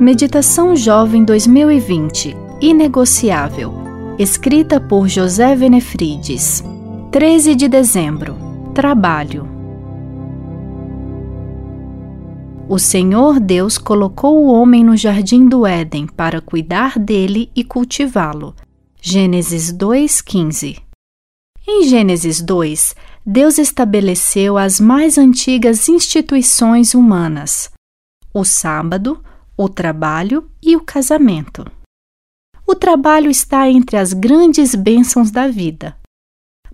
Meditação Jovem 2020 Inegociável. Escrita por José Venefrides. 13 de dezembro. Trabalho. O Senhor Deus colocou o homem no jardim do Éden para cuidar dele e cultivá-lo. Gênesis 2:15. Em Gênesis 2, Deus estabeleceu as mais antigas instituições humanas: o sábado, o trabalho e o casamento. O trabalho está entre as grandes bênçãos da vida.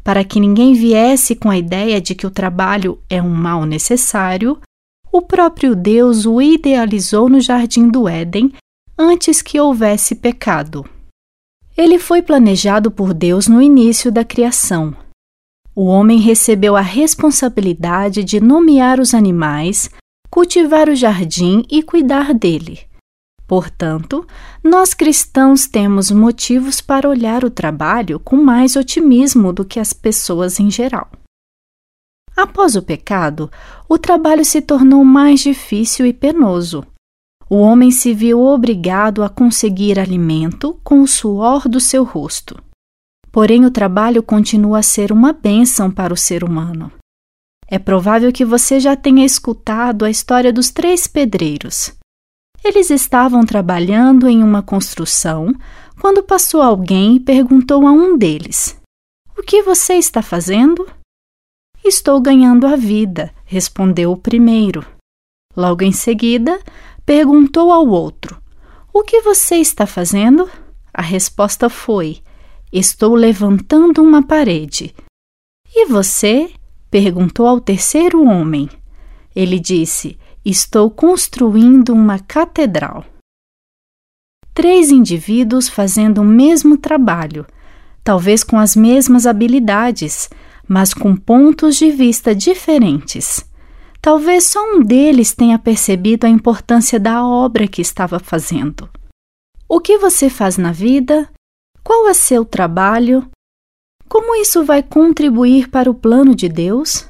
Para que ninguém viesse com a ideia de que o trabalho é um mal necessário, o próprio Deus o idealizou no jardim do Éden antes que houvesse pecado. Ele foi planejado por Deus no início da criação. O homem recebeu a responsabilidade de nomear os animais, cultivar o jardim e cuidar dele. Portanto, nós cristãos temos motivos para olhar o trabalho com mais otimismo do que as pessoas em geral. Após o pecado, o trabalho se tornou mais difícil e penoso. O homem se viu obrigado a conseguir alimento com o suor do seu rosto. Porém, o trabalho continua a ser uma bênção para o ser humano. É provável que você já tenha escutado a história dos três pedreiros. Eles estavam trabalhando em uma construção quando passou alguém e perguntou a um deles: O que você está fazendo? Estou ganhando a vida, respondeu o primeiro. Logo em seguida, perguntou ao outro: O que você está fazendo? A resposta foi: Estou levantando uma parede. E você? Perguntou ao terceiro homem. Ele disse: Estou construindo uma catedral. Três indivíduos fazendo o mesmo trabalho, talvez com as mesmas habilidades, mas com pontos de vista diferentes. Talvez só um deles tenha percebido a importância da obra que estava fazendo. O que você faz na vida? Qual é seu trabalho? Como isso vai contribuir para o plano de Deus?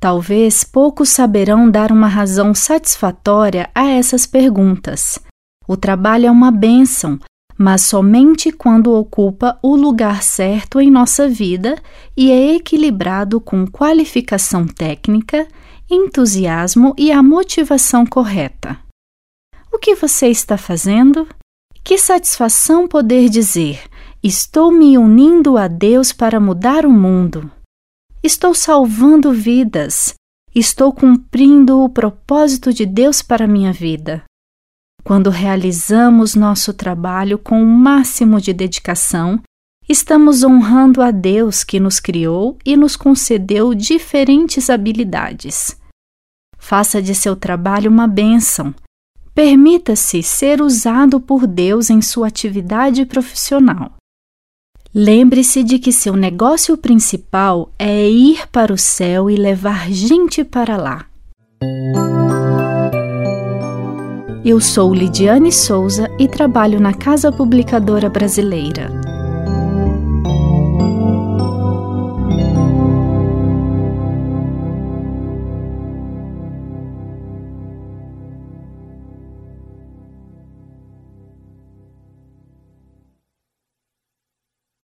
Talvez poucos saberão dar uma razão satisfatória a essas perguntas. O trabalho é uma bênção, mas somente quando ocupa o lugar certo em nossa vida e é equilibrado com qualificação técnica, entusiasmo e a motivação correta. O que você está fazendo? Que satisfação poder dizer: Estou me unindo a Deus para mudar o mundo. Estou salvando vidas. Estou cumprindo o propósito de Deus para minha vida. Quando realizamos nosso trabalho com o máximo de dedicação, estamos honrando a Deus que nos criou e nos concedeu diferentes habilidades. Faça de seu trabalho uma bênção. Permita-se ser usado por Deus em sua atividade profissional. Lembre-se de que seu negócio principal é ir para o céu e levar gente para lá. Eu sou Lidiane Souza e trabalho na Casa Publicadora Brasileira.